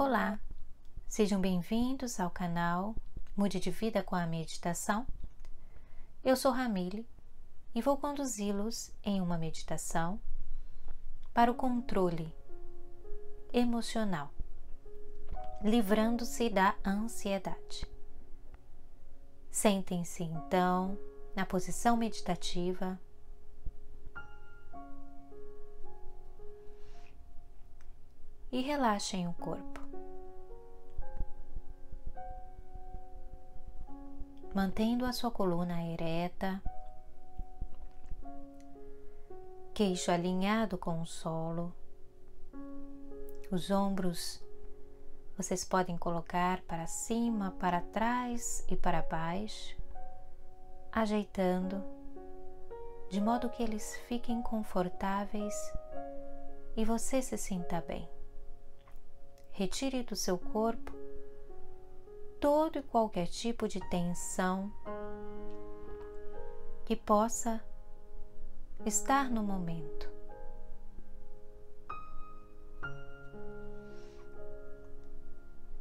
Olá, sejam bem-vindos ao canal Mude de Vida com a Meditação. Eu sou Ramile e vou conduzi-los em uma meditação para o controle emocional, livrando-se da ansiedade. Sentem-se então na posição meditativa. E relaxem o corpo. Mantendo a sua coluna ereta, queixo alinhado com o solo, os ombros vocês podem colocar para cima, para trás e para baixo, ajeitando de modo que eles fiquem confortáveis e você se sinta bem. Retire do seu corpo todo e qualquer tipo de tensão que possa estar no momento.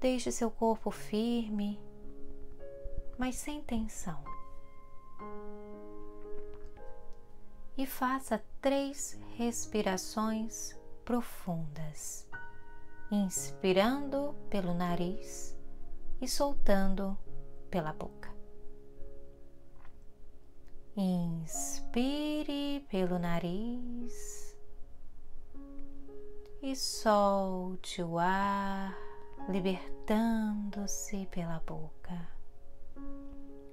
Deixe seu corpo firme, mas sem tensão. E faça três respirações profundas, inspirando pelo nariz e soltando pela boca. Inspire pelo nariz e solte o ar, libertando-se pela boca,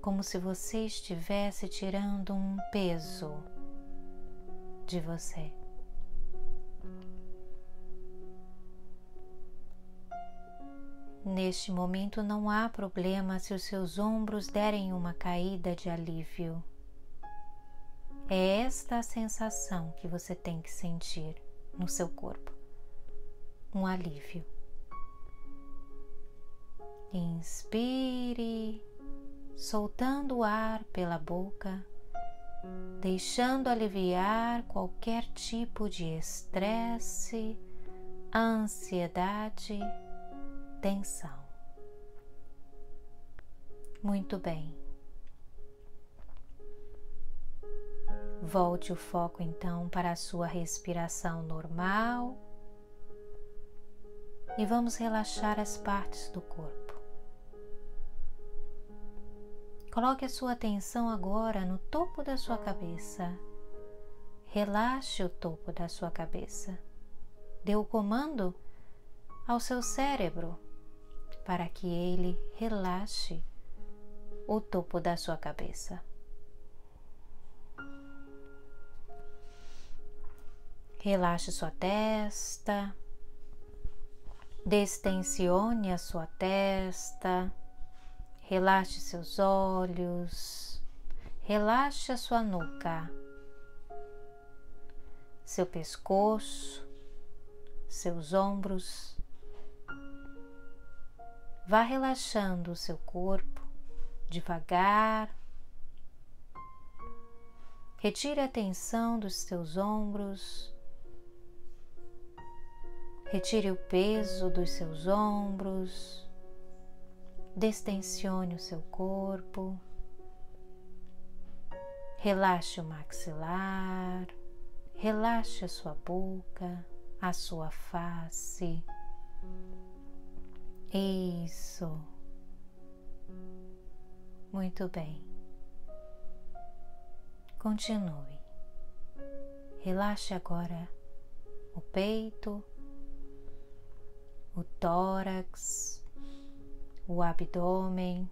como se você estivesse tirando um peso de você. Neste momento não há problema se os seus ombros derem uma caída de alívio. É esta a sensação que você tem que sentir no seu corpo: um alívio. Inspire, soltando o ar pela boca, deixando aliviar qualquer tipo de estresse, ansiedade tensão. Muito bem. Volte o foco então para a sua respiração normal e vamos relaxar as partes do corpo. Coloque a sua atenção agora no topo da sua cabeça. Relaxe o topo da sua cabeça. Dê o comando ao seu cérebro para que ele relaxe o topo da sua cabeça. Relaxe sua testa, destensione a sua testa, relaxe seus olhos, relaxe a sua nuca, seu pescoço, seus ombros Vá relaxando o seu corpo devagar. Retire a tensão dos seus ombros. Retire o peso dos seus ombros. Destensione o seu corpo. Relaxe o maxilar. Relaxe a sua boca, a sua face. Isso. Muito bem. Continue. Relaxe agora o peito, o tórax, o abdômen,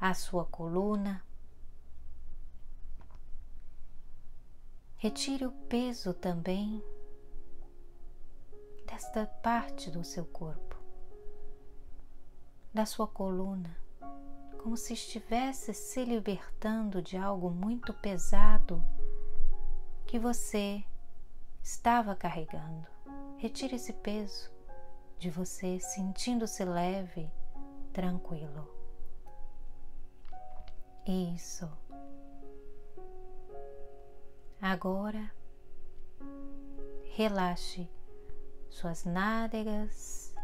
a sua coluna. Retire o peso também desta parte do seu corpo, da sua coluna, como se estivesse se libertando de algo muito pesado que você estava carregando. Retire esse peso de você, sentindo-se leve, tranquilo. Isso. Agora, relaxe suas nádegas,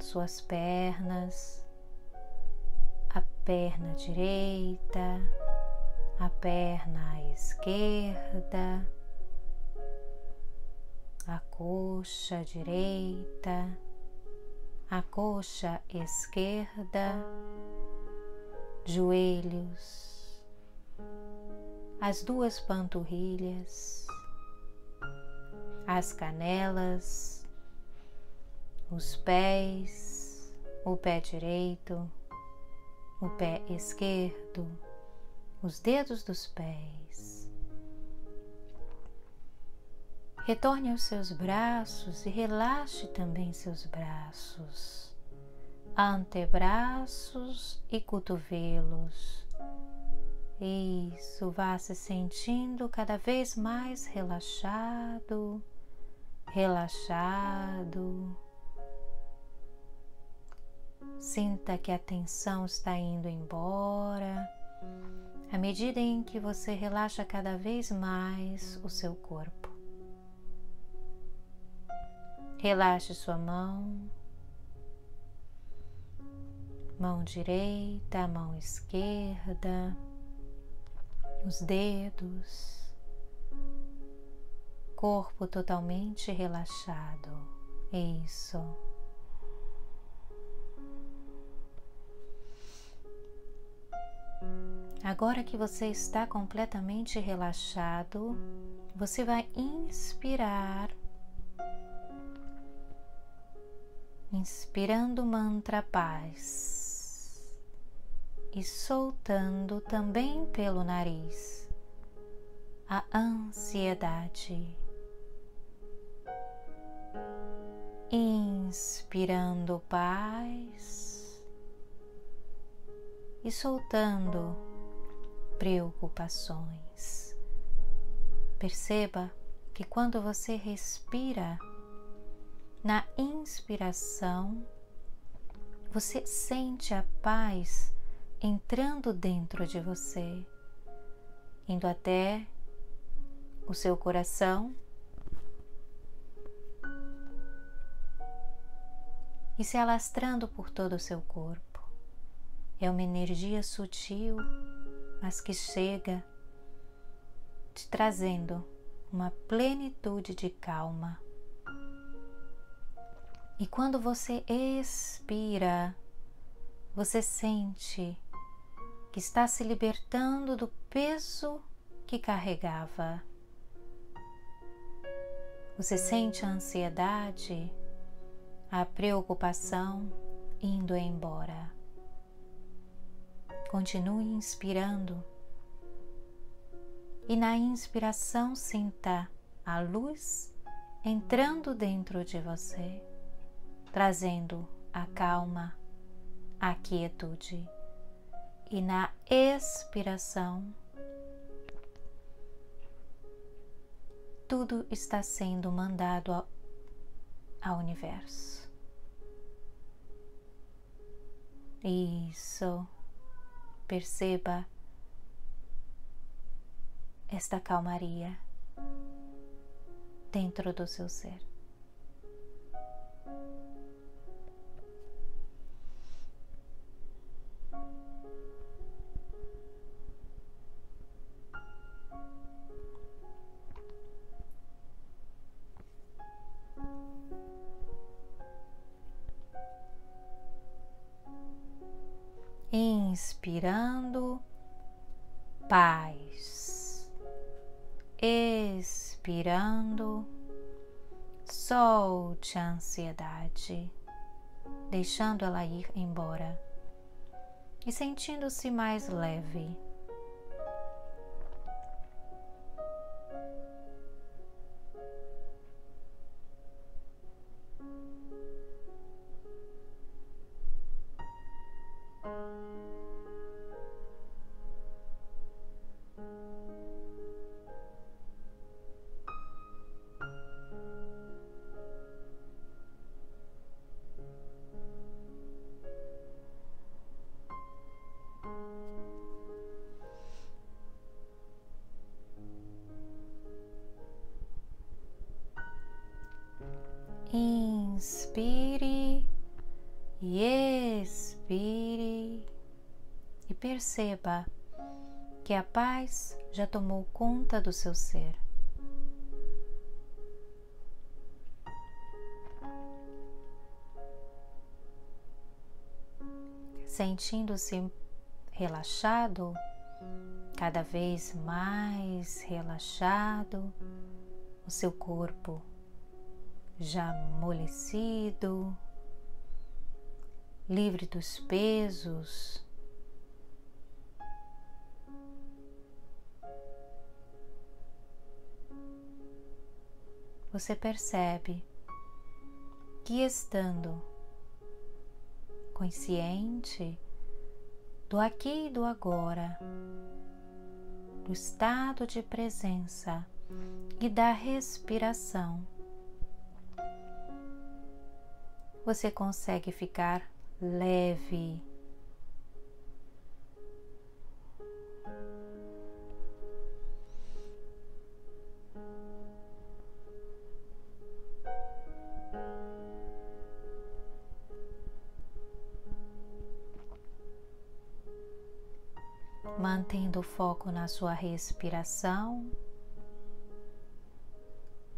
suas pernas, a perna direita, a perna esquerda, a coxa direita, a coxa esquerda, joelhos, as duas panturrilhas, as canelas, os pés, o pé direito, o pé esquerdo, os dedos dos pés. Retorne aos seus braços e relaxe também seus braços, antebraços e cotovelos. Isso, vá se sentindo cada vez mais relaxado, relaxado. Sinta que a tensão está indo embora à medida em que você relaxa cada vez mais o seu corpo. Relaxe sua mão, mão direita, mão esquerda, os dedos, corpo totalmente relaxado. Isso. Agora que você está completamente relaxado, você vai inspirar, inspirando o mantra paz e soltando também pelo nariz a ansiedade. Inspirando paz e soltando preocupações. Perceba que quando você respira, na inspiração, você sente a paz entrando dentro de você, indo até o seu coração e se alastrando por todo o seu corpo. É uma energia sutil mas que chega te trazendo uma plenitude de calma. E quando você expira, você sente que está se libertando do peso que carregava. Você sente a ansiedade, a preocupação indo embora. Continue inspirando e na inspiração sinta a luz entrando dentro de você, trazendo a calma, a quietude. E na expiração, tudo está sendo mandado ao universo. Isso. Perceba esta calmaria dentro do seu ser. Inspirando paz, expirando, solte a ansiedade, deixando ela ir embora e sentindo-se mais leve. Inspire e expire e perceba que a paz já tomou conta do seu ser. Sentindo-se relaxado, cada vez mais relaxado, o seu corpo já amolecido, livre dos pesos. Você percebe que estando consciente do aqui e do agora, do estado de presença e da respiração, você consegue ficar leve. Mantendo o foco na sua respiração,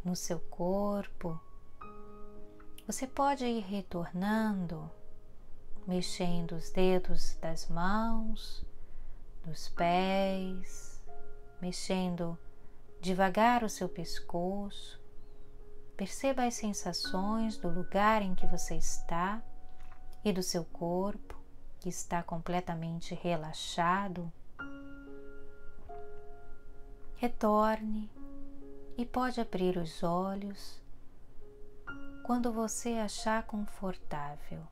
no seu corpo, você pode ir retornando, mexendo os dedos das mãos, dos pés, mexendo devagar o seu pescoço. Perceba as sensações do lugar em que você está e do seu corpo que está completamente relaxado. Retorne e pode abrir os olhos quando você achar confortável.